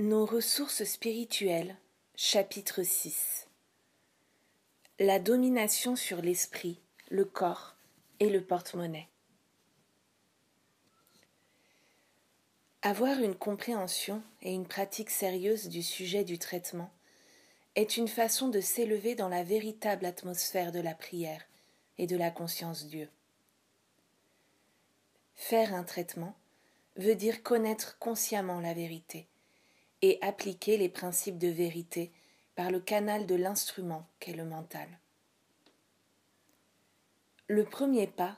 Nos ressources spirituelles, chapitre 6 La domination sur l'esprit, le corps et le porte-monnaie. Avoir une compréhension et une pratique sérieuse du sujet du traitement est une façon de s'élever dans la véritable atmosphère de la prière et de la conscience Dieu. Faire un traitement veut dire connaître consciemment la vérité et appliquer les principes de vérité par le canal de l'instrument qu'est le mental. Le premier pas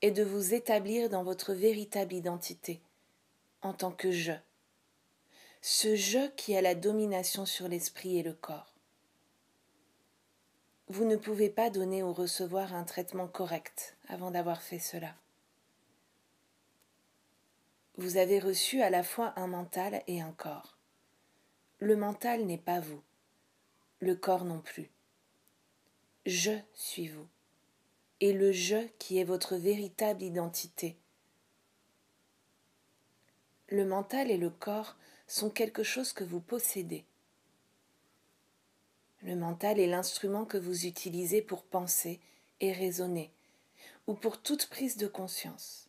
est de vous établir dans votre véritable identité en tant que je, ce je qui a la domination sur l'esprit et le corps. Vous ne pouvez pas donner ou recevoir un traitement correct avant d'avoir fait cela. Vous avez reçu à la fois un mental et un corps. Le mental n'est pas vous, le corps non plus. Je suis vous, et le je qui est votre véritable identité. Le mental et le corps sont quelque chose que vous possédez. Le mental est l'instrument que vous utilisez pour penser et raisonner, ou pour toute prise de conscience.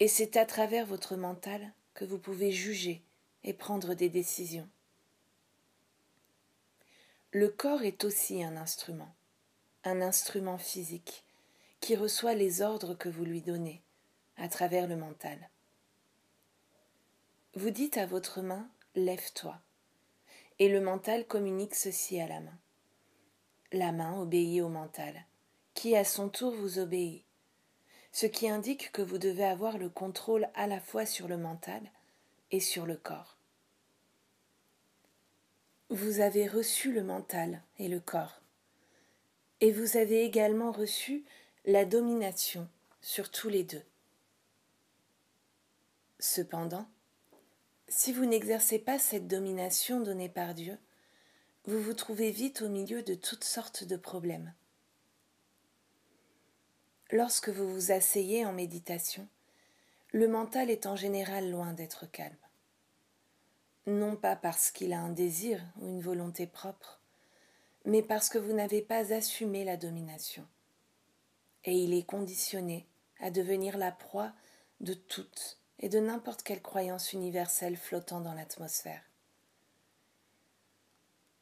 Et c'est à travers votre mental que vous pouvez juger et prendre des décisions. Le corps est aussi un instrument, un instrument physique, qui reçoit les ordres que vous lui donnez à travers le mental. Vous dites à votre main Lève-toi, et le mental communique ceci à la main. La main obéit au mental, qui à son tour vous obéit, ce qui indique que vous devez avoir le contrôle à la fois sur le mental et sur le corps. Vous avez reçu le mental et le corps, et vous avez également reçu la domination sur tous les deux. Cependant, si vous n'exercez pas cette domination donnée par Dieu, vous vous trouvez vite au milieu de toutes sortes de problèmes. Lorsque vous vous asseyez en méditation, le mental est en général loin d'être calme non pas parce qu'il a un désir ou une volonté propre, mais parce que vous n'avez pas assumé la domination. Et il est conditionné à devenir la proie de toute et de n'importe quelle croyance universelle flottant dans l'atmosphère.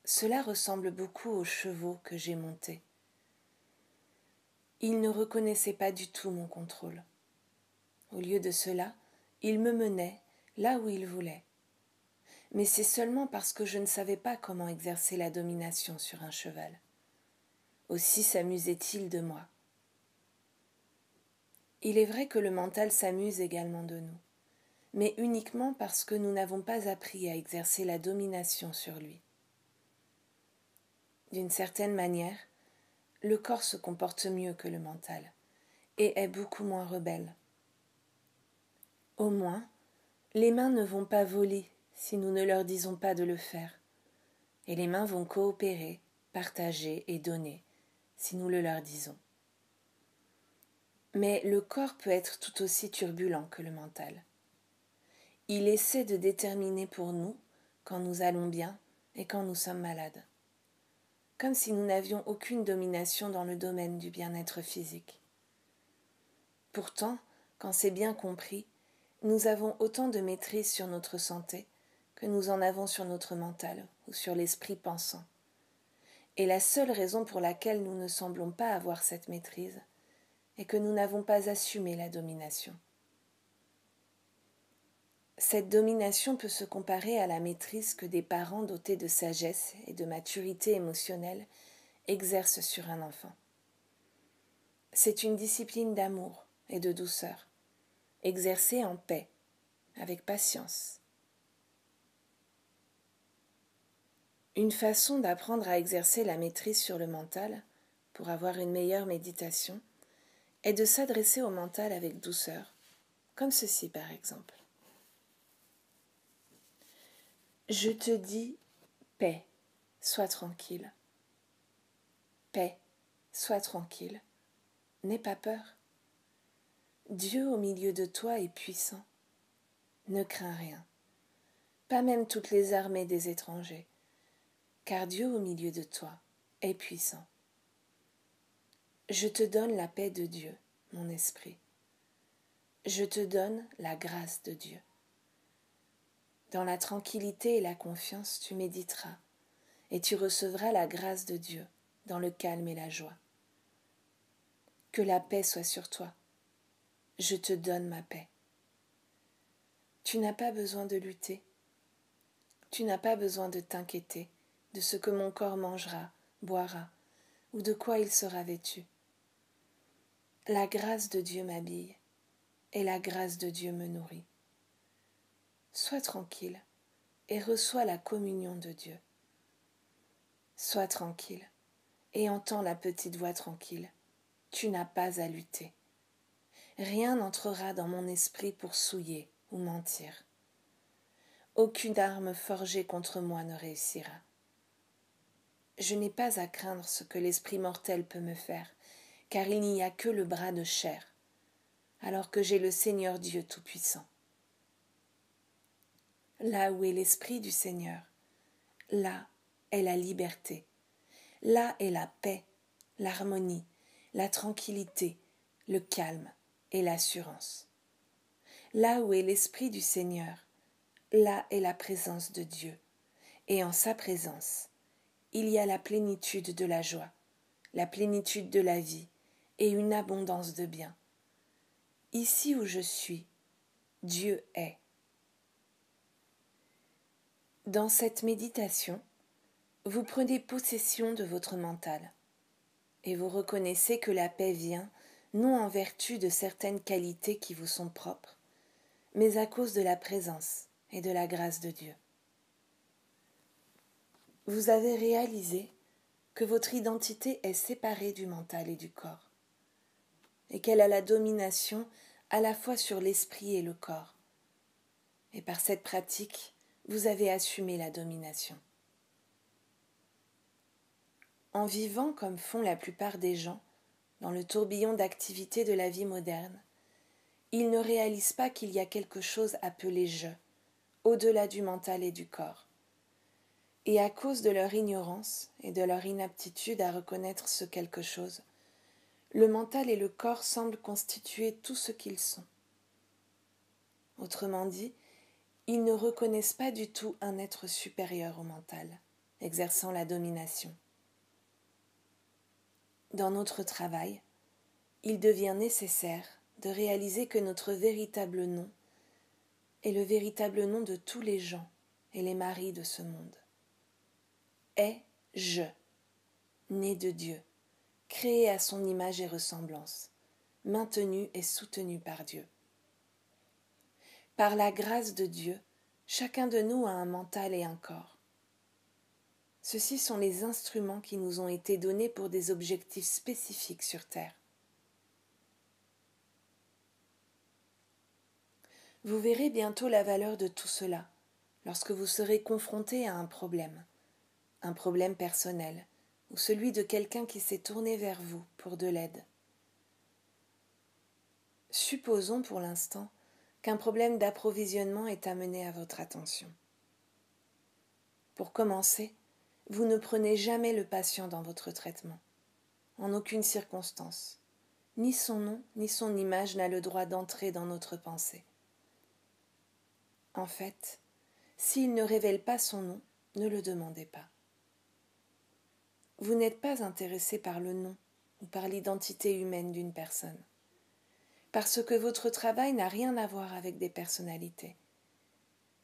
Cela ressemble beaucoup aux chevaux que j'ai montés. Ils ne reconnaissaient pas du tout mon contrôle. Au lieu de cela, ils me menaient là où ils voulaient mais c'est seulement parce que je ne savais pas comment exercer la domination sur un cheval. Aussi s'amusait-il de moi. Il est vrai que le mental s'amuse également de nous, mais uniquement parce que nous n'avons pas appris à exercer la domination sur lui. D'une certaine manière, le corps se comporte mieux que le mental et est beaucoup moins rebelle. Au moins, les mains ne vont pas voler si nous ne leur disons pas de le faire, et les mains vont coopérer, partager et donner si nous le leur disons. Mais le corps peut être tout aussi turbulent que le mental. Il essaie de déterminer pour nous quand nous allons bien et quand nous sommes malades, comme si nous n'avions aucune domination dans le domaine du bien-être physique. Pourtant, quand c'est bien compris, nous avons autant de maîtrise sur notre santé que nous en avons sur notre mental ou sur l'esprit pensant. Et la seule raison pour laquelle nous ne semblons pas avoir cette maîtrise est que nous n'avons pas assumé la domination. Cette domination peut se comparer à la maîtrise que des parents dotés de sagesse et de maturité émotionnelle exercent sur un enfant. C'est une discipline d'amour et de douceur, exercée en paix, avec patience, Une façon d'apprendre à exercer la maîtrise sur le mental, pour avoir une meilleure méditation, est de s'adresser au mental avec douceur, comme ceci par exemple. Je te dis paix, sois tranquille. Paix, sois tranquille. N'aie pas peur. Dieu au milieu de toi est puissant. Ne crains rien. pas même toutes les armées des étrangers, car Dieu au milieu de toi est puissant. Je te donne la paix de Dieu, mon esprit. Je te donne la grâce de Dieu. Dans la tranquillité et la confiance, tu méditeras, et tu recevras la grâce de Dieu dans le calme et la joie. Que la paix soit sur toi. Je te donne ma paix. Tu n'as pas besoin de lutter. Tu n'as pas besoin de t'inquiéter de ce que mon corps mangera, boira, ou de quoi il sera vêtu. La grâce de Dieu m'habille, et la grâce de Dieu me nourrit. Sois tranquille et reçois la communion de Dieu. Sois tranquille et entends la petite voix tranquille. Tu n'as pas à lutter. Rien n'entrera dans mon esprit pour souiller ou mentir. Aucune arme forgée contre moi ne réussira. Je n'ai pas à craindre ce que l'esprit mortel peut me faire, car il n'y a que le bras de chair, alors que j'ai le Seigneur Dieu Tout-Puissant. Là où est l'Esprit du Seigneur, là est la liberté, là est la paix, l'harmonie, la tranquillité, le calme et l'assurance. Là où est l'Esprit du Seigneur, là est la présence de Dieu, et en sa présence, il y a la plénitude de la joie, la plénitude de la vie et une abondance de biens. Ici où je suis, Dieu est. Dans cette méditation, vous prenez possession de votre mental et vous reconnaissez que la paix vient non en vertu de certaines qualités qui vous sont propres, mais à cause de la présence et de la grâce de Dieu. Vous avez réalisé que votre identité est séparée du mental et du corps, et qu'elle a la domination à la fois sur l'esprit et le corps. Et par cette pratique, vous avez assumé la domination. En vivant comme font la plupart des gens, dans le tourbillon d'activité de la vie moderne, ils ne réalisent pas qu'il y a quelque chose appelé je, au-delà du mental et du corps. Et à cause de leur ignorance et de leur inaptitude à reconnaître ce quelque chose, le mental et le corps semblent constituer tout ce qu'ils sont. Autrement dit, ils ne reconnaissent pas du tout un être supérieur au mental, exerçant la domination. Dans notre travail, il devient nécessaire de réaliser que notre véritable nom est le véritable nom de tous les gens et les maris de ce monde. Est je, né de Dieu, créé à son image et ressemblance, maintenu et soutenu par Dieu. Par la grâce de Dieu, chacun de nous a un mental et un corps. Ceux-ci sont les instruments qui nous ont été donnés pour des objectifs spécifiques sur Terre. Vous verrez bientôt la valeur de tout cela lorsque vous serez confronté à un problème, un problème personnel, ou celui de quelqu'un qui s'est tourné vers vous pour de l'aide. Supposons pour l'instant qu'un problème d'approvisionnement est amené à votre attention. Pour commencer, vous ne prenez jamais le patient dans votre traitement, en aucune circonstance. Ni son nom, ni son image n'a le droit d'entrer dans notre pensée. En fait, s'il ne révèle pas son nom, ne le demandez pas. Vous n'êtes pas intéressé par le nom ou par l'identité humaine d'une personne parce que votre travail n'a rien à voir avec des personnalités,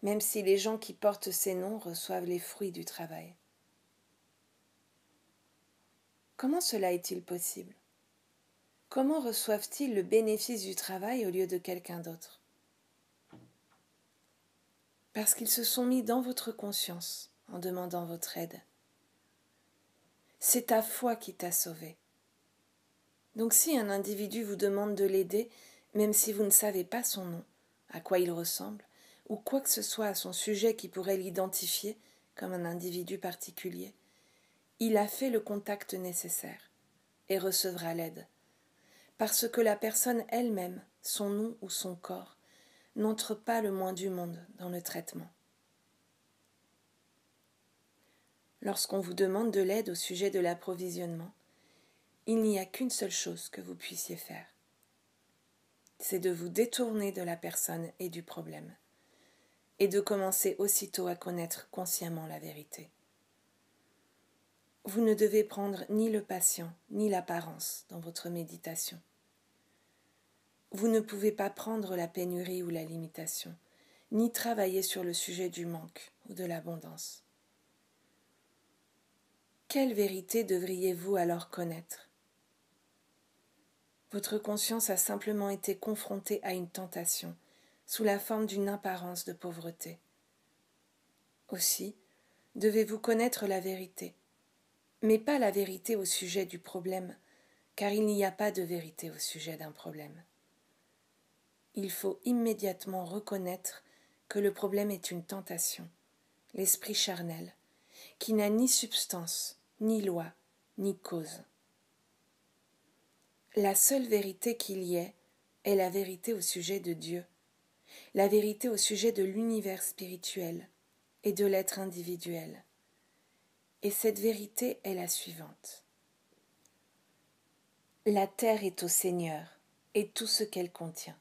même si les gens qui portent ces noms reçoivent les fruits du travail. Comment cela est-il possible? Comment reçoivent-ils le bénéfice du travail au lieu de quelqu'un d'autre? Parce qu'ils se sont mis dans votre conscience en demandant votre aide. C'est ta foi qui t'a sauvé. Donc si un individu vous demande de l'aider, même si vous ne savez pas son nom, à quoi il ressemble, ou quoi que ce soit à son sujet qui pourrait l'identifier comme un individu particulier, il a fait le contact nécessaire et recevra l'aide, parce que la personne elle-même, son nom ou son corps, n'entre pas le moins du monde dans le traitement. Lorsqu'on vous demande de l'aide au sujet de l'approvisionnement, il n'y a qu'une seule chose que vous puissiez faire. C'est de vous détourner de la personne et du problème, et de commencer aussitôt à connaître consciemment la vérité. Vous ne devez prendre ni le patient ni l'apparence dans votre méditation. Vous ne pouvez pas prendre la pénurie ou la limitation, ni travailler sur le sujet du manque ou de l'abondance. Quelle vérité devriez-vous alors connaître? Votre conscience a simplement été confrontée à une tentation sous la forme d'une apparence de pauvreté. Aussi, devez-vous connaître la vérité mais pas la vérité au sujet du problème, car il n'y a pas de vérité au sujet d'un problème. Il faut immédiatement reconnaître que le problème est une tentation, l'esprit charnel, qui n'a ni substance, ni loi, ni cause. La seule vérité qu'il y ait est la vérité au sujet de Dieu, la vérité au sujet de l'univers spirituel et de l'être individuel. Et cette vérité est la suivante. La terre est au Seigneur et tout ce qu'elle contient.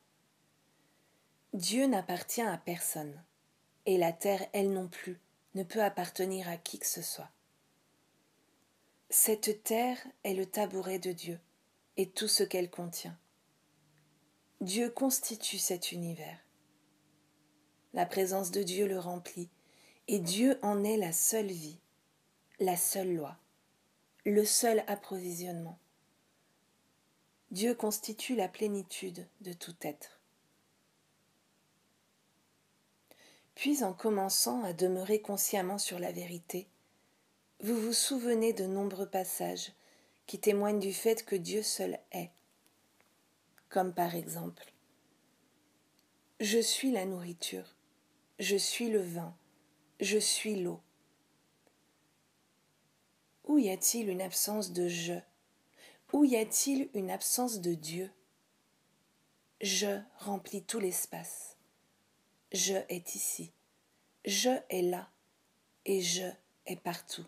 Dieu n'appartient à personne, et la terre, elle non plus, ne peut appartenir à qui que ce soit. Cette terre est le tabouret de Dieu et tout ce qu'elle contient. Dieu constitue cet univers. La présence de Dieu le remplit, et Dieu en est la seule vie la seule loi, le seul approvisionnement. Dieu constitue la plénitude de tout être. Puis en commençant à demeurer consciemment sur la vérité, vous vous souvenez de nombreux passages qui témoignent du fait que Dieu seul est, comme par exemple Je suis la nourriture, je suis le vin, je suis l'eau. Où y a-t-il une absence de je Où y a-t-il une absence de Dieu Je remplit tout l'espace. Je est ici. Je est là. Et je est partout.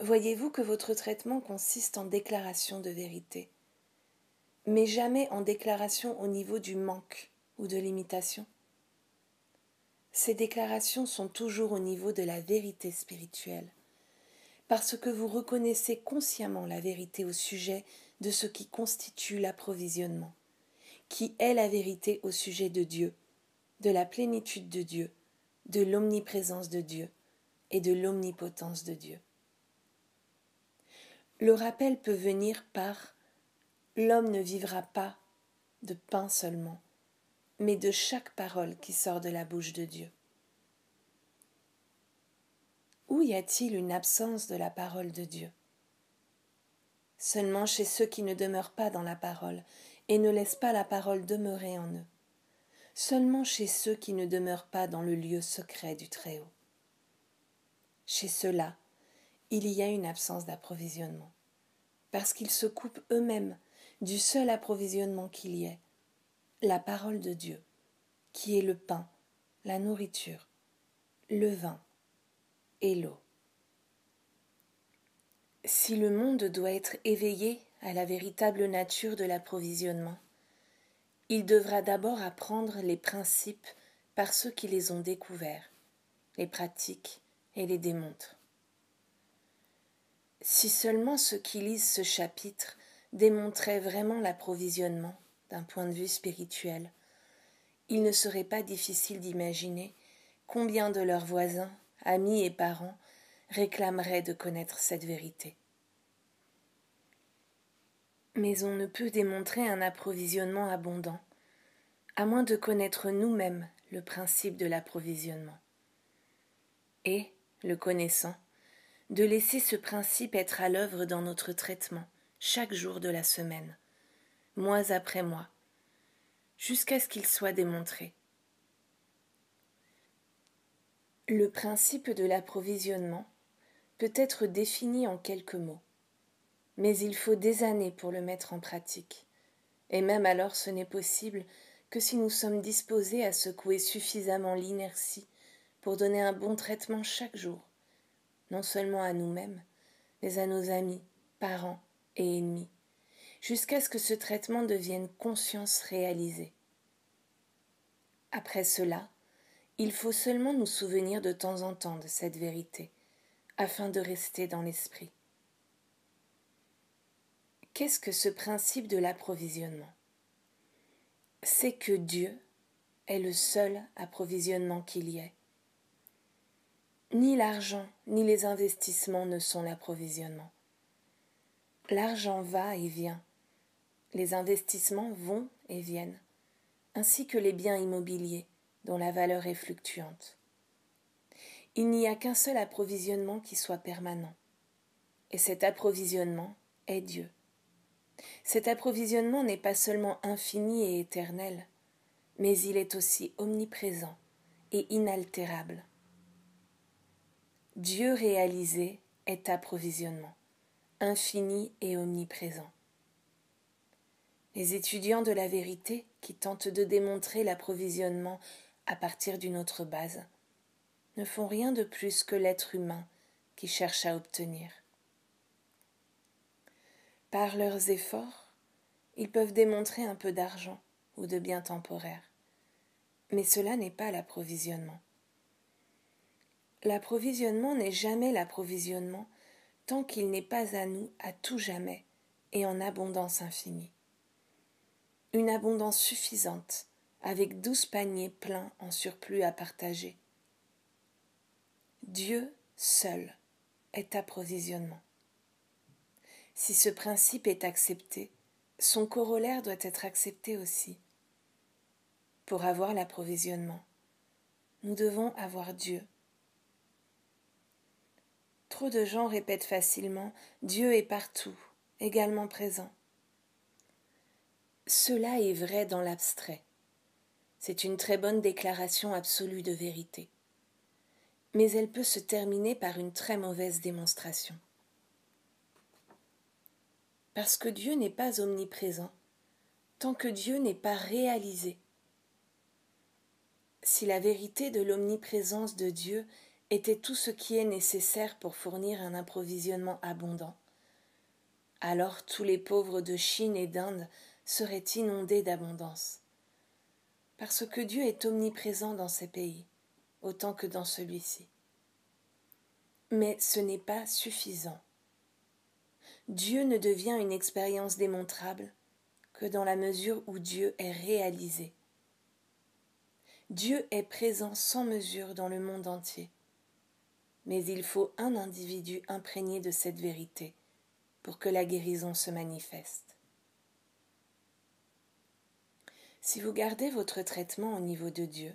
Voyez-vous que votre traitement consiste en déclaration de vérité, mais jamais en déclaration au niveau du manque ou de l'imitation ces déclarations sont toujours au niveau de la vérité spirituelle, parce que vous reconnaissez consciemment la vérité au sujet de ce qui constitue l'approvisionnement, qui est la vérité au sujet de Dieu, de la plénitude de Dieu, de l'omniprésence de Dieu et de l'omnipotence de Dieu. Le rappel peut venir par L'homme ne vivra pas de pain seulement, mais de chaque parole qui sort de la bouche de Dieu. Où y a-t-il une absence de la parole de Dieu? Seulement chez ceux qui ne demeurent pas dans la parole et ne laissent pas la parole demeurer en eux. Seulement chez ceux qui ne demeurent pas dans le lieu secret du Très-Haut. Chez ceux-là, il y a une absence d'approvisionnement, parce qu'ils se coupent eux-mêmes du seul approvisionnement qu'il y ait, la parole de Dieu, qui est le pain, la nourriture, le vin et l'eau. Si le monde doit être éveillé à la véritable nature de l'approvisionnement, il devra d'abord apprendre les principes par ceux qui les ont découverts, les pratiquent et les démontrent. Si seulement ceux qui lisent ce chapitre démontraient vraiment l'approvisionnement, d'un point de vue spirituel, il ne serait pas difficile d'imaginer combien de leurs voisins, amis et parents réclameraient de connaître cette vérité. Mais on ne peut démontrer un approvisionnement abondant, à moins de connaître nous-mêmes le principe de l'approvisionnement. Et, le connaissant, de laisser ce principe être à l'œuvre dans notre traitement chaque jour de la semaine, mois après mois, jusqu'à ce qu'il soit démontré. Le principe de l'approvisionnement peut être défini en quelques mots, mais il faut des années pour le mettre en pratique, et même alors ce n'est possible que si nous sommes disposés à secouer suffisamment l'inertie pour donner un bon traitement chaque jour, non seulement à nous-mêmes, mais à nos amis, parents et ennemis, jusqu'à ce que ce traitement devienne conscience réalisée. Après cela, il faut seulement nous souvenir de temps en temps de cette vérité, afin de rester dans l'esprit. Qu'est-ce que ce principe de l'approvisionnement? C'est que Dieu est le seul approvisionnement qu'il y ait. Ni l'argent ni les investissements ne sont l'approvisionnement. L'argent va et vient, les investissements vont et viennent, ainsi que les biens immobiliers dont la valeur est fluctuante. Il n'y a qu'un seul approvisionnement qui soit permanent, et cet approvisionnement est Dieu. Cet approvisionnement n'est pas seulement infini et éternel, mais il est aussi omniprésent et inaltérable. Dieu réalisé est approvisionnement, infini et omniprésent. Les étudiants de la vérité qui tentent de démontrer l'approvisionnement à partir d'une autre base ne font rien de plus que l'être humain qui cherche à obtenir. Par leurs efforts, ils peuvent démontrer un peu d'argent ou de biens temporaires. Mais cela n'est pas l'approvisionnement. L'approvisionnement n'est jamais l'approvisionnement tant qu'il n'est pas à nous à tout jamais et en abondance infinie. Une abondance suffisante, avec douze paniers pleins en surplus à partager. Dieu seul est approvisionnement. Si ce principe est accepté, son corollaire doit être accepté aussi. Pour avoir l'approvisionnement, nous devons avoir Dieu Trop de gens répètent facilement Dieu est partout, également présent. Cela est vrai dans l'abstrait. C'est une très bonne déclaration absolue de vérité. Mais elle peut se terminer par une très mauvaise démonstration. Parce que Dieu n'est pas omniprésent, tant que Dieu n'est pas réalisé. Si la vérité de l'omniprésence de Dieu était tout ce qui est nécessaire pour fournir un approvisionnement abondant. Alors tous les pauvres de Chine et d'Inde seraient inondés d'abondance. Parce que Dieu est omniprésent dans ces pays, autant que dans celui-ci. Mais ce n'est pas suffisant. Dieu ne devient une expérience démontrable que dans la mesure où Dieu est réalisé. Dieu est présent sans mesure dans le monde entier mais il faut un individu imprégné de cette vérité pour que la guérison se manifeste. Si vous gardez votre traitement au niveau de Dieu,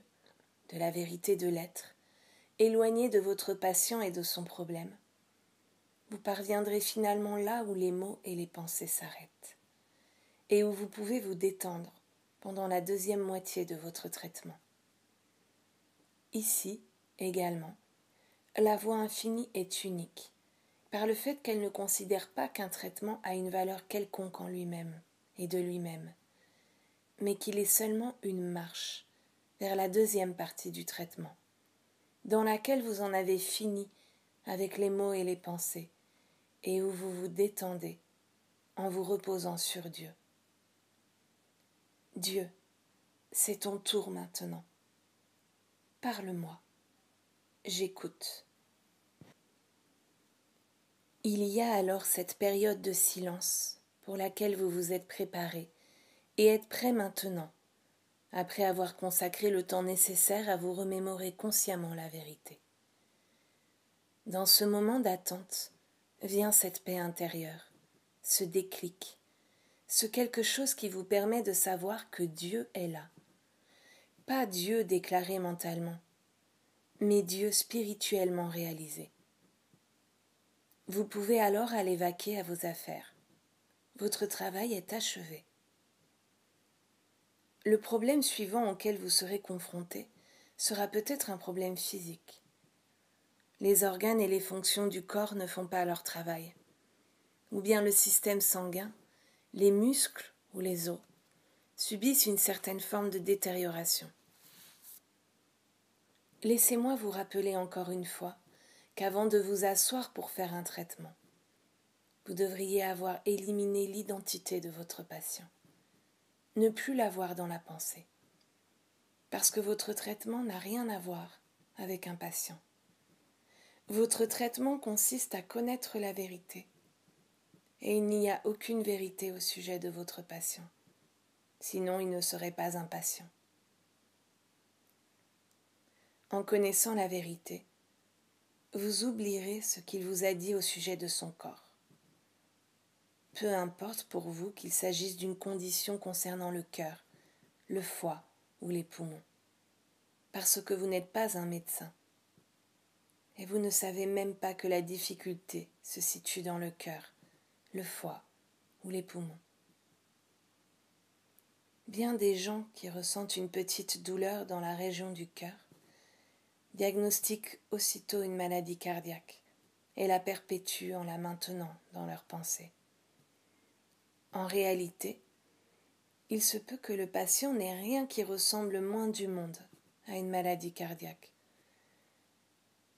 de la vérité de l'être, éloigné de votre patient et de son problème, vous parviendrez finalement là où les mots et les pensées s'arrêtent, et où vous pouvez vous détendre pendant la deuxième moitié de votre traitement. Ici, également, la voix infinie est unique, par le fait qu'elle ne considère pas qu'un traitement a une valeur quelconque en lui-même et de lui-même, mais qu'il est seulement une marche vers la deuxième partie du traitement, dans laquelle vous en avez fini avec les mots et les pensées, et où vous vous détendez en vous reposant sur Dieu. Dieu, c'est ton tour maintenant. Parle-moi. J'écoute. Il y a alors cette période de silence pour laquelle vous vous êtes préparé et êtes prêt maintenant, après avoir consacré le temps nécessaire à vous remémorer consciemment la vérité. Dans ce moment d'attente vient cette paix intérieure, ce déclic, ce quelque chose qui vous permet de savoir que Dieu est là. Pas Dieu déclaré mentalement, mais Dieu spirituellement réalisé. Vous pouvez alors aller vaquer à vos affaires. Votre travail est achevé. Le problème suivant auquel vous serez confronté sera peut-être un problème physique. Les organes et les fonctions du corps ne font pas leur travail. Ou bien le système sanguin, les muscles ou les os subissent une certaine forme de détérioration. Laissez-moi vous rappeler encore une fois qu'avant de vous asseoir pour faire un traitement, vous devriez avoir éliminé l'identité de votre patient, ne plus l'avoir dans la pensée, parce que votre traitement n'a rien à voir avec un patient. Votre traitement consiste à connaître la vérité, et il n'y a aucune vérité au sujet de votre patient, sinon il ne serait pas un patient. En connaissant la vérité, vous oublierez ce qu'il vous a dit au sujet de son corps. Peu importe pour vous qu'il s'agisse d'une condition concernant le cœur, le foie ou les poumons, parce que vous n'êtes pas un médecin et vous ne savez même pas que la difficulté se situe dans le cœur, le foie ou les poumons. Bien des gens qui ressentent une petite douleur dans la région du cœur diagnostiquent aussitôt une maladie cardiaque et la perpétuent en la maintenant dans leur pensée. En réalité, il se peut que le patient n'ait rien qui ressemble moins du monde à une maladie cardiaque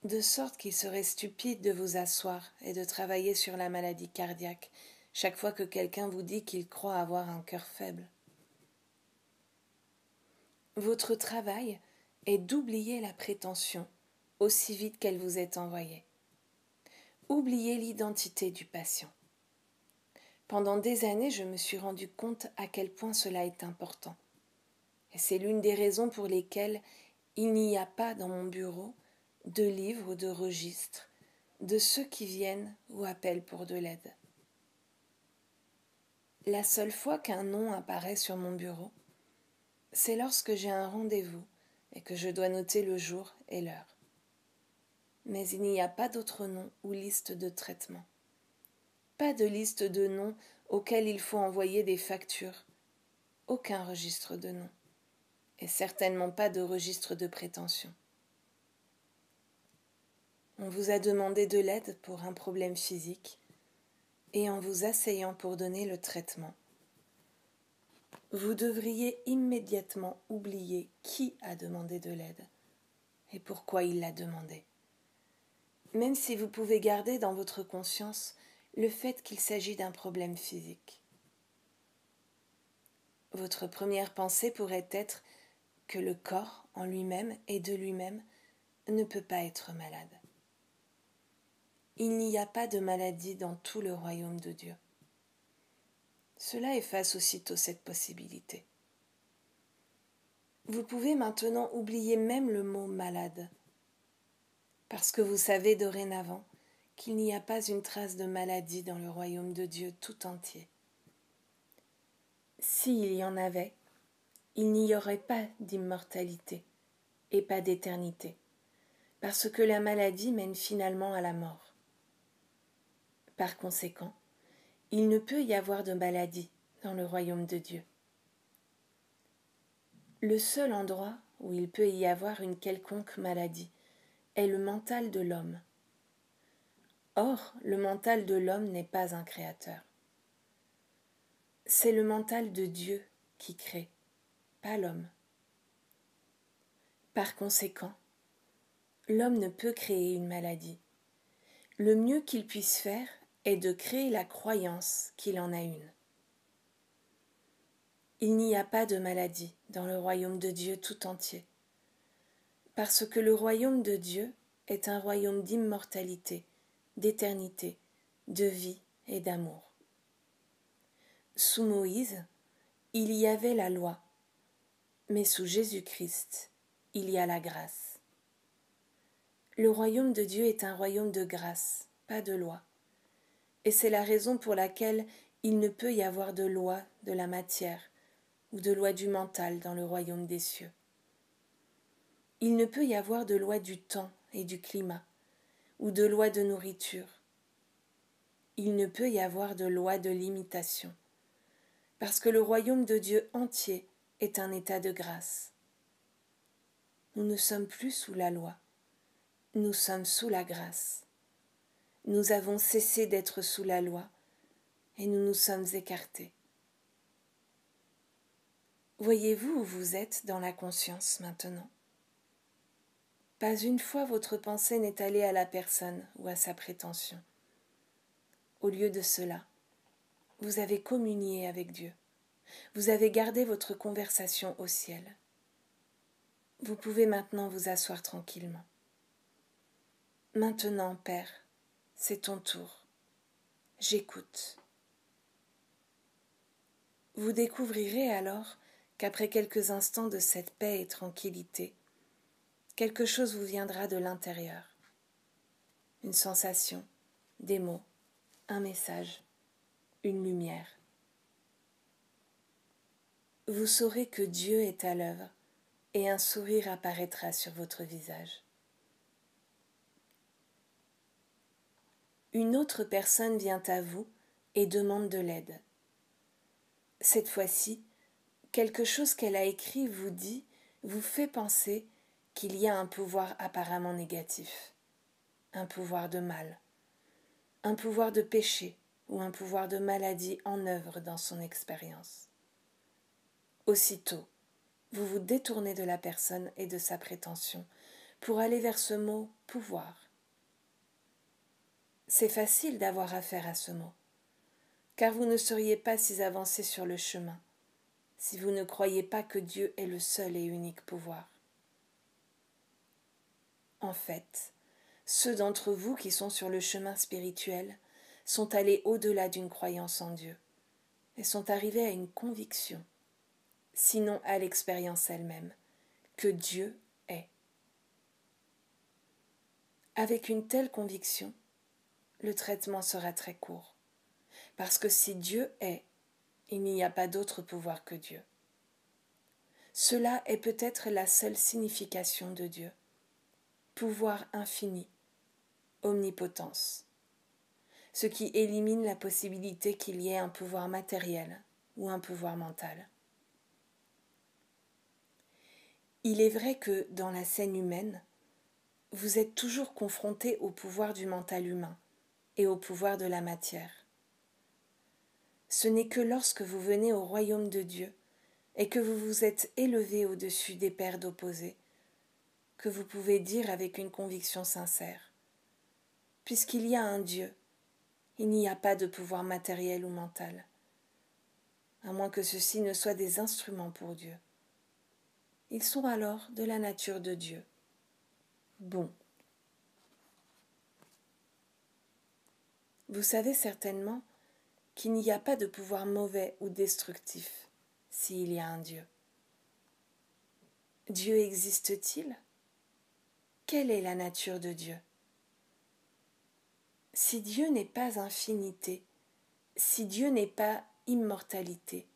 de sorte qu'il serait stupide de vous asseoir et de travailler sur la maladie cardiaque chaque fois que quelqu'un vous dit qu'il croit avoir un cœur faible. Votre travail est d'oublier la prétention aussi vite qu'elle vous est envoyée. Oubliez l'identité du patient. Pendant des années, je me suis rendu compte à quel point cela est important. Et c'est l'une des raisons pour lesquelles il n'y a pas dans mon bureau de livres ou de registres de ceux qui viennent ou appellent pour de l'aide. La seule fois qu'un nom apparaît sur mon bureau, c'est lorsque j'ai un rendez-vous et que je dois noter le jour et l'heure. Mais il n'y a pas d'autre nom ou liste de traitement. Pas de liste de noms auxquels il faut envoyer des factures. Aucun registre de noms. Et certainement pas de registre de prétention. On vous a demandé de l'aide pour un problème physique et en vous asseyant pour donner le traitement. Vous devriez immédiatement oublier qui a demandé de l'aide et pourquoi il l'a demandé. Même si vous pouvez garder dans votre conscience le fait qu'il s'agit d'un problème physique. Votre première pensée pourrait être que le corps en lui-même et de lui-même ne peut pas être malade. Il n'y a pas de maladie dans tout le royaume de Dieu. Cela efface aussitôt cette possibilité. Vous pouvez maintenant oublier même le mot malade, parce que vous savez dorénavant qu'il n'y a pas une trace de maladie dans le royaume de Dieu tout entier. S'il y en avait, il n'y aurait pas d'immortalité et pas d'éternité, parce que la maladie mène finalement à la mort. Par conséquent, il ne peut y avoir de maladie dans le royaume de Dieu. Le seul endroit où il peut y avoir une quelconque maladie est le mental de l'homme. Or, le mental de l'homme n'est pas un créateur. C'est le mental de Dieu qui crée, pas l'homme. Par conséquent, l'homme ne peut créer une maladie. Le mieux qu'il puisse faire est de créer la croyance qu'il en a une. Il n'y a pas de maladie dans le royaume de Dieu tout entier, parce que le royaume de Dieu est un royaume d'immortalité, d'éternité, de vie et d'amour. Sous Moïse, il y avait la loi, mais sous Jésus-Christ, il y a la grâce. Le royaume de Dieu est un royaume de grâce, pas de loi et c'est la raison pour laquelle il ne peut y avoir de loi de la matière ou de loi du mental dans le royaume des cieux. Il ne peut y avoir de loi du temps et du climat, ou de loi de nourriture. Il ne peut y avoir de loi de limitation, parce que le royaume de Dieu entier est un état de grâce. Nous ne sommes plus sous la loi, nous sommes sous la grâce nous avons cessé d'être sous la loi et nous nous sommes écartés. Voyez-vous où vous êtes dans la conscience maintenant? Pas une fois votre pensée n'est allée à la personne ou à sa prétention. Au lieu de cela, vous avez communié avec Dieu. Vous avez gardé votre conversation au ciel. Vous pouvez maintenant vous asseoir tranquillement. Maintenant, Père, c'est ton tour. J'écoute. Vous découvrirez alors qu'après quelques instants de cette paix et tranquillité, quelque chose vous viendra de l'intérieur. Une sensation, des mots, un message, une lumière. Vous saurez que Dieu est à l'œuvre et un sourire apparaîtra sur votre visage. Une autre personne vient à vous et demande de l'aide. Cette fois-ci, quelque chose qu'elle a écrit vous dit, vous fait penser qu'il y a un pouvoir apparemment négatif, un pouvoir de mal, un pouvoir de péché ou un pouvoir de maladie en œuvre dans son expérience. Aussitôt, vous vous détournez de la personne et de sa prétention pour aller vers ce mot pouvoir. C'est facile d'avoir affaire à ce mot, car vous ne seriez pas si avancé sur le chemin si vous ne croyez pas que Dieu est le seul et unique pouvoir. En fait, ceux d'entre vous qui sont sur le chemin spirituel sont allés au-delà d'une croyance en Dieu et sont arrivés à une conviction, sinon à l'expérience elle-même, que Dieu est. Avec une telle conviction, le traitement sera très court, parce que si Dieu est, il n'y a pas d'autre pouvoir que Dieu. Cela est peut-être la seule signification de Dieu. Pouvoir infini, omnipotence ce qui élimine la possibilité qu'il y ait un pouvoir matériel ou un pouvoir mental. Il est vrai que dans la scène humaine, vous êtes toujours confronté au pouvoir du mental humain et au pouvoir de la matière. Ce n'est que lorsque vous venez au royaume de Dieu et que vous vous êtes élevé au-dessus des pères d'opposés que vous pouvez dire avec une conviction sincère, puisqu'il y a un Dieu il n'y a pas de pouvoir matériel ou mental, à moins que ceux-ci ne soient des instruments pour Dieu. Ils sont alors de la nature de Dieu. Bon. Vous savez certainement qu'il n'y a pas de pouvoir mauvais ou destructif s'il y a un Dieu. Dieu existe-t-il? Quelle est la nature de Dieu? Si Dieu n'est pas infinité, si Dieu n'est pas immortalité,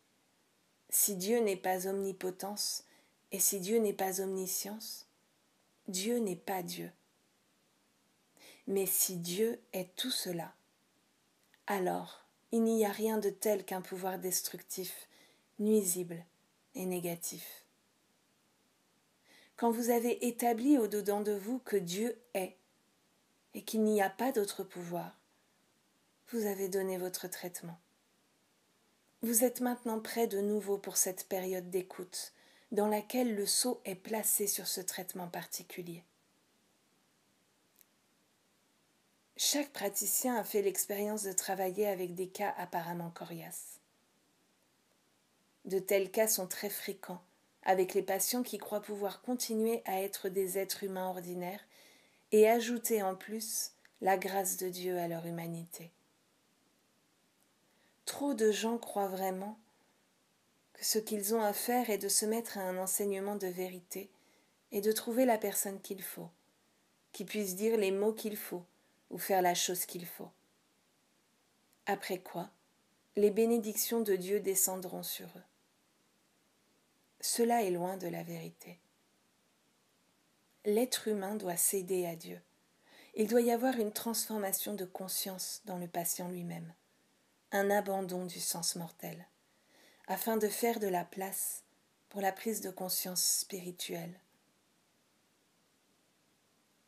si Dieu n'est pas omnipotence, et si Dieu n'est pas omniscience, Dieu n'est pas Dieu. Mais si Dieu est tout cela, alors il n'y a rien de tel qu'un pouvoir destructif, nuisible et négatif. Quand vous avez établi au-dedans de vous que Dieu est, et qu'il n'y a pas d'autre pouvoir, vous avez donné votre traitement. Vous êtes maintenant prêt de nouveau pour cette période d'écoute dans laquelle le sceau est placé sur ce traitement particulier. Chaque praticien a fait l'expérience de travailler avec des cas apparemment coriaces. De tels cas sont très fréquents avec les patients qui croient pouvoir continuer à être des êtres humains ordinaires et ajouter en plus la grâce de Dieu à leur humanité. Trop de gens croient vraiment que ce qu'ils ont à faire est de se mettre à un enseignement de vérité et de trouver la personne qu'il faut, qui puisse dire les mots qu'il faut ou faire la chose qu'il faut. Après quoi, les bénédictions de Dieu descendront sur eux. Cela est loin de la vérité l'être humain doit céder à Dieu. Il doit y avoir une transformation de conscience dans le patient lui-même, un abandon du sens mortel, afin de faire de la place pour la prise de conscience spirituelle.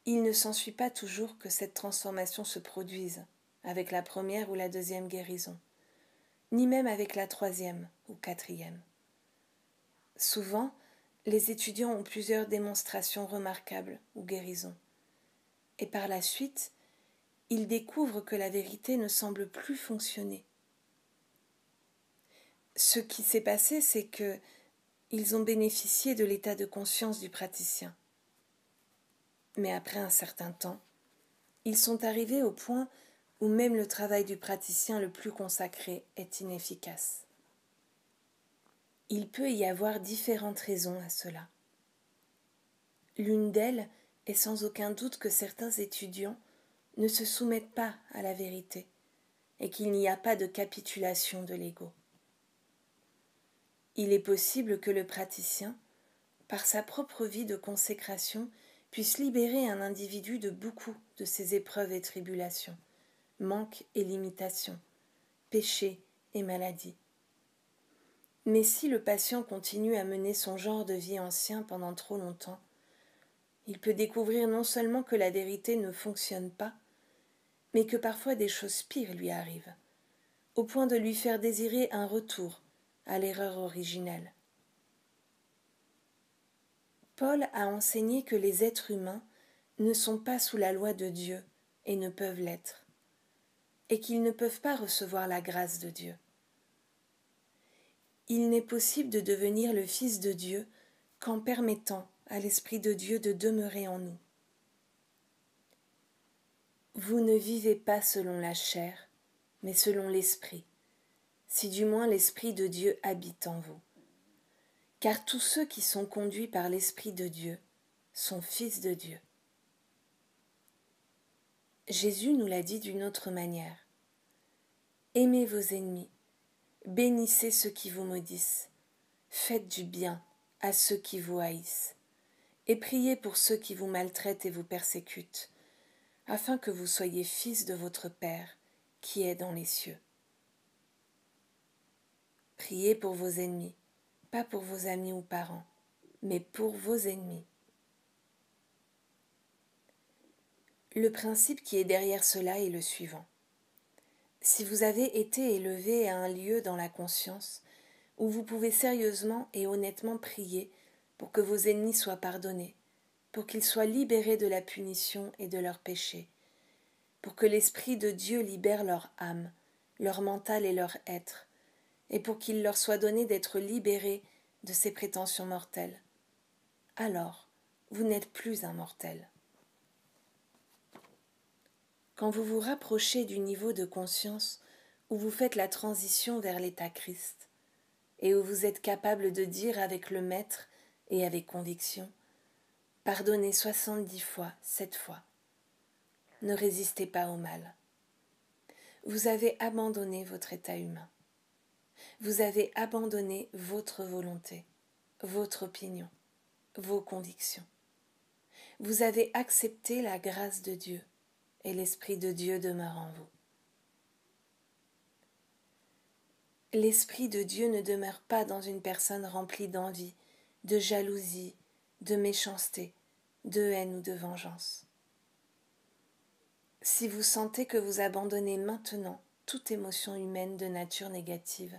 Il ne s'ensuit pas toujours que cette transformation se produise avec la première ou la deuxième guérison, ni même avec la troisième ou quatrième. Souvent, les étudiants ont plusieurs démonstrations remarquables ou guérisons. Et par la suite, ils découvrent que la vérité ne semble plus fonctionner. Ce qui s'est passé, c'est que ils ont bénéficié de l'état de conscience du praticien. Mais après un certain temps, ils sont arrivés au point où même le travail du praticien le plus consacré est inefficace. Il peut y avoir différentes raisons à cela. L'une d'elles est sans aucun doute que certains étudiants ne se soumettent pas à la vérité et qu'il n'y a pas de capitulation de l'ego. Il est possible que le praticien, par sa propre vie de consécration, puisse libérer un individu de beaucoup de ses épreuves et tribulations, manques et limitations, péchés et maladies. Mais si le patient continue à mener son genre de vie ancien pendant trop longtemps, il peut découvrir non seulement que la vérité ne fonctionne pas, mais que parfois des choses pires lui arrivent, au point de lui faire désirer un retour à l'erreur originelle. Paul a enseigné que les êtres humains ne sont pas sous la loi de Dieu et ne peuvent l'être, et qu'ils ne peuvent pas recevoir la grâce de Dieu. Il n'est possible de devenir le Fils de Dieu qu'en permettant à l'Esprit de Dieu de demeurer en nous. Vous ne vivez pas selon la chair, mais selon l'Esprit si du moins l'Esprit de Dieu habite en vous. Car tous ceux qui sont conduits par l'Esprit de Dieu sont fils de Dieu. Jésus nous l'a dit d'une autre manière. Aimez vos ennemis, bénissez ceux qui vous maudissent, faites du bien à ceux qui vous haïssent, et priez pour ceux qui vous maltraitent et vous persécutent, afin que vous soyez fils de votre Père qui est dans les cieux. Priez pour vos ennemis, pas pour vos amis ou parents, mais pour vos ennemis. Le principe qui est derrière cela est le suivant. Si vous avez été élevé à un lieu dans la conscience où vous pouvez sérieusement et honnêtement prier pour que vos ennemis soient pardonnés, pour qu'ils soient libérés de la punition et de leurs péchés, pour que l'Esprit de Dieu libère leur âme, leur mental et leur être, et pour qu'il leur soit donné d'être libérés de ces prétentions mortelles. Alors, vous n'êtes plus un mortel. Quand vous vous rapprochez du niveau de conscience où vous faites la transition vers l'état Christ, et où vous êtes capable de dire avec le Maître et avec conviction Pardonnez soixante-dix fois, sept fois. Ne résistez pas au mal. Vous avez abandonné votre état humain vous avez abandonné votre volonté, votre opinion, vos convictions. Vous avez accepté la grâce de Dieu et l'Esprit de Dieu demeure en vous. L'Esprit de Dieu ne demeure pas dans une personne remplie d'envie, de jalousie, de méchanceté, de haine ou de vengeance. Si vous sentez que vous abandonnez maintenant toute émotion humaine de nature négative,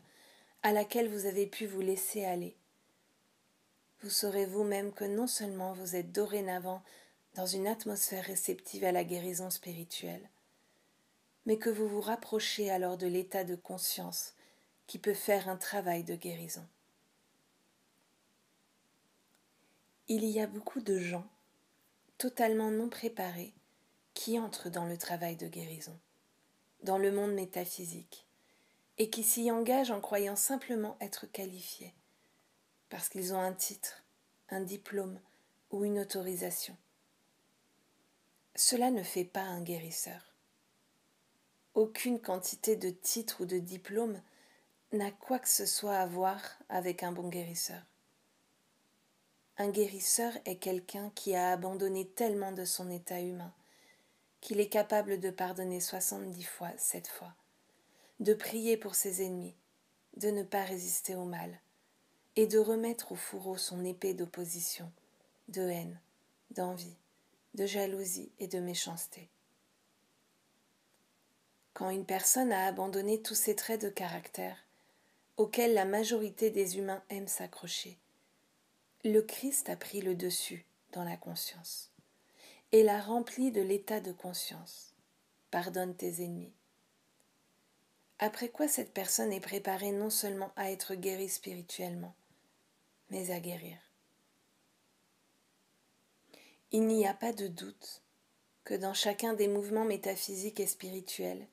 à laquelle vous avez pu vous laisser aller. Vous saurez vous-même que non seulement vous êtes dorénavant dans une atmosphère réceptive à la guérison spirituelle, mais que vous vous rapprochez alors de l'état de conscience qui peut faire un travail de guérison. Il y a beaucoup de gens, totalement non préparés, qui entrent dans le travail de guérison, dans le monde métaphysique, et qui s'y engagent en croyant simplement être qualifiés, parce qu'ils ont un titre, un diplôme ou une autorisation. Cela ne fait pas un guérisseur. Aucune quantité de titres ou de diplômes n'a quoi que ce soit à voir avec un bon guérisseur. Un guérisseur est quelqu'un qui a abandonné tellement de son état humain qu'il est capable de pardonner soixante-dix fois cette fois de prier pour ses ennemis, de ne pas résister au mal, et de remettre au fourreau son épée d'opposition, de haine, d'envie, de jalousie et de méchanceté. Quand une personne a abandonné tous ces traits de caractère, auxquels la majorité des humains aiment s'accrocher, Le Christ a pris le dessus dans la conscience et l'a rempli de l'état de conscience. Pardonne tes ennemis. Après quoi cette personne est préparée non seulement à être guérie spirituellement, mais à guérir. Il n'y a pas de doute que dans chacun des mouvements métaphysiques et spirituels,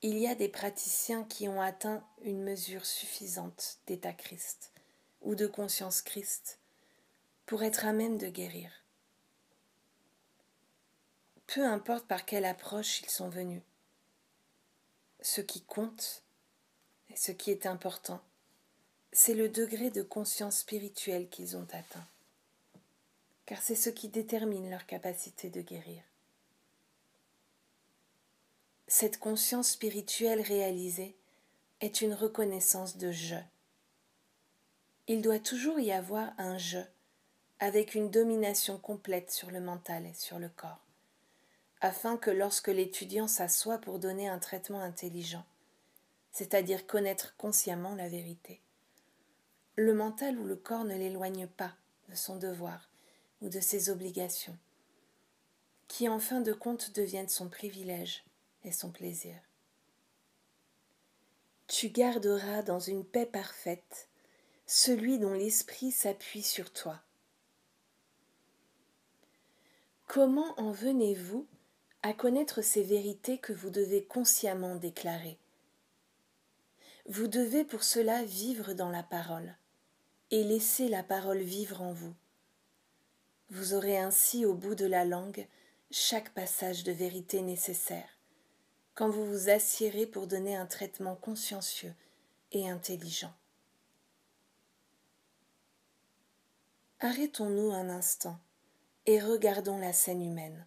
il y a des praticiens qui ont atteint une mesure suffisante d'état Christ ou de conscience Christ pour être à même de guérir. Peu importe par quelle approche ils sont venus, ce qui compte et ce qui est important, c'est le degré de conscience spirituelle qu'ils ont atteint, car c'est ce qui détermine leur capacité de guérir. Cette conscience spirituelle réalisée est une reconnaissance de je. Il doit toujours y avoir un je, avec une domination complète sur le mental et sur le corps, afin que lorsque l'étudiant s'assoit pour donner un traitement intelligent, c'est-à-dire connaître consciemment la vérité, le mental ou le corps ne l'éloigne pas de son devoir ou de ses obligations, qui en fin de compte deviennent son privilège et son plaisir. Tu garderas dans une paix parfaite celui dont l'esprit s'appuie sur toi. Comment en venez-vous à connaître ces vérités que vous devez consciemment déclarer Vous devez pour cela vivre dans la parole et laisser la parole vivre en vous. Vous aurez ainsi au bout de la langue chaque passage de vérité nécessaire, quand vous vous assiérez pour donner un traitement consciencieux et intelligent. Arrêtons-nous un instant et regardons la scène humaine,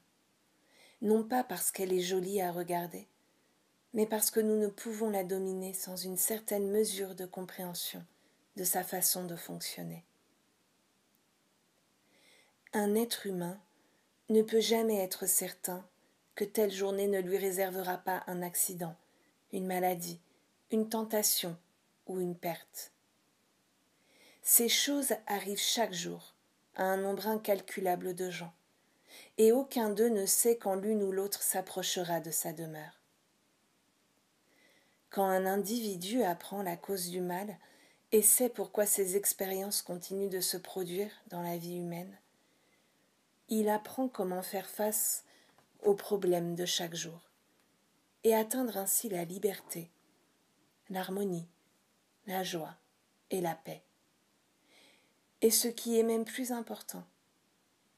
non pas parce qu'elle est jolie à regarder, mais parce que nous ne pouvons la dominer sans une certaine mesure de compréhension de sa façon de fonctionner. Un être humain ne peut jamais être certain que telle journée ne lui réservera pas un accident, une maladie, une tentation ou une perte. Ces choses arrivent chaque jour à un nombre incalculable de gens, et aucun d'eux ne sait quand l'une ou l'autre s'approchera de sa demeure. Quand un individu apprend la cause du mal, et sait pourquoi ces expériences continuent de se produire dans la vie humaine. Il apprend comment faire face aux problèmes de chaque jour et atteindre ainsi la liberté, l'harmonie, la joie et la paix. Et ce qui est même plus important,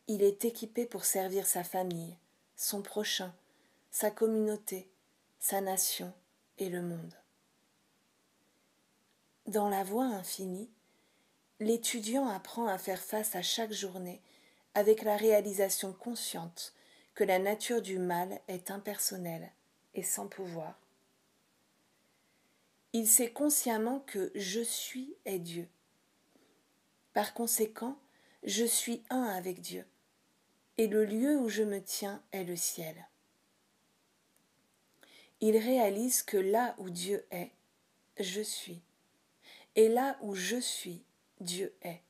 il est équipé pour servir sa famille, son prochain, sa communauté, sa nation et le monde. Dans la voie infinie, l'étudiant apprend à faire face à chaque journée avec la réalisation consciente que la nature du mal est impersonnelle et sans pouvoir. Il sait consciemment que je suis est Dieu. Par conséquent, je suis un avec Dieu, et le lieu où je me tiens est le ciel. Il réalise que là où Dieu est, je suis et là où je suis, Dieu est,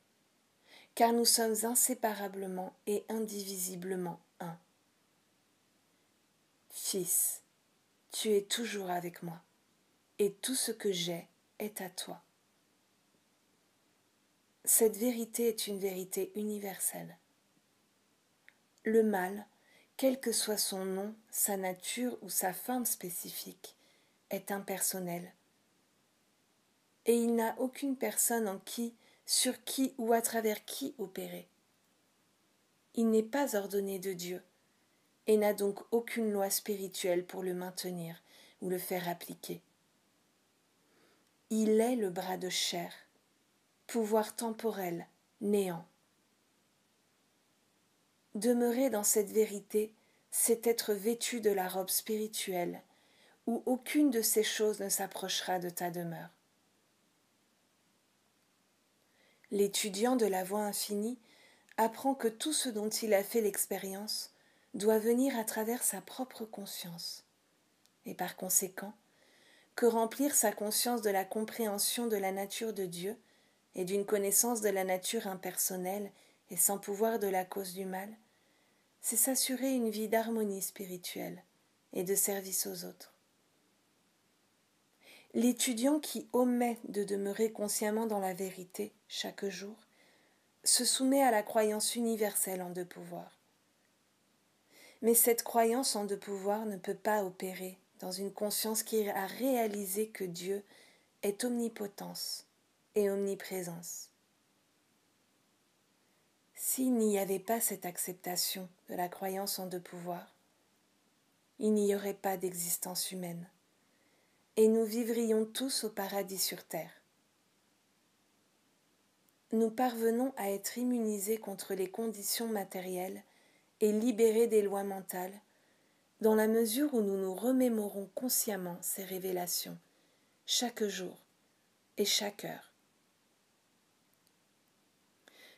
car nous sommes inséparablement et indivisiblement un. Fils, tu es toujours avec moi, et tout ce que j'ai est à toi. Cette vérité est une vérité universelle. Le mal, quel que soit son nom, sa nature ou sa forme spécifique, est impersonnel et il n'a aucune personne en qui, sur qui ou à travers qui opérer. Il n'est pas ordonné de Dieu, et n'a donc aucune loi spirituelle pour le maintenir ou le faire appliquer. Il est le bras de chair, pouvoir temporel, néant. Demeurer dans cette vérité, c'est être vêtu de la robe spirituelle, où aucune de ces choses ne s'approchera de ta demeure. L'étudiant de la voie infinie apprend que tout ce dont il a fait l'expérience doit venir à travers sa propre conscience, et par conséquent, que remplir sa conscience de la compréhension de la nature de Dieu et d'une connaissance de la nature impersonnelle et sans pouvoir de la cause du mal, c'est s'assurer une vie d'harmonie spirituelle et de service aux autres. L'étudiant qui omet de demeurer consciemment dans la vérité chaque jour se soumet à la croyance universelle en deux pouvoirs. Mais cette croyance en deux pouvoirs ne peut pas opérer dans une conscience qui a réalisé que Dieu est omnipotence et omniprésence. S'il n'y avait pas cette acceptation de la croyance en deux pouvoirs, il n'y aurait pas d'existence humaine, et nous vivrions tous au paradis sur terre. Nous parvenons à être immunisés contre les conditions matérielles et libérés des lois mentales, dans la mesure où nous nous remémorons consciemment ces révélations, chaque jour et chaque heure.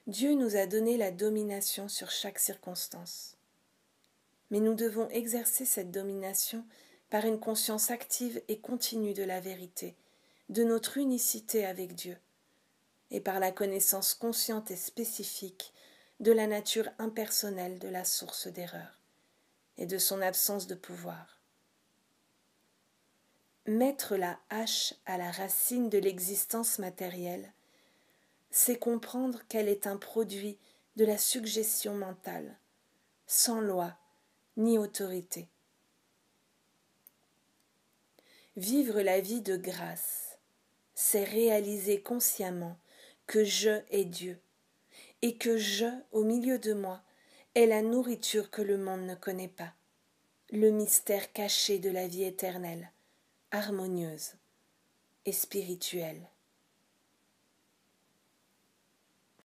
Dieu nous a donné la domination sur chaque circonstance. Mais nous devons exercer cette domination par une conscience active et continue de la vérité, de notre unicité avec Dieu, et par la connaissance consciente et spécifique de la nature impersonnelle de la source d'erreur et de son absence de pouvoir. Mettre la hache à la racine de l'existence matérielle c'est comprendre qu'elle est un produit de la suggestion mentale, sans loi ni autorité. Vivre la vie de grâce, c'est réaliser consciemment que je est Dieu, et que je, au milieu de moi, est la nourriture que le monde ne connaît pas, le mystère caché de la vie éternelle, harmonieuse et spirituelle.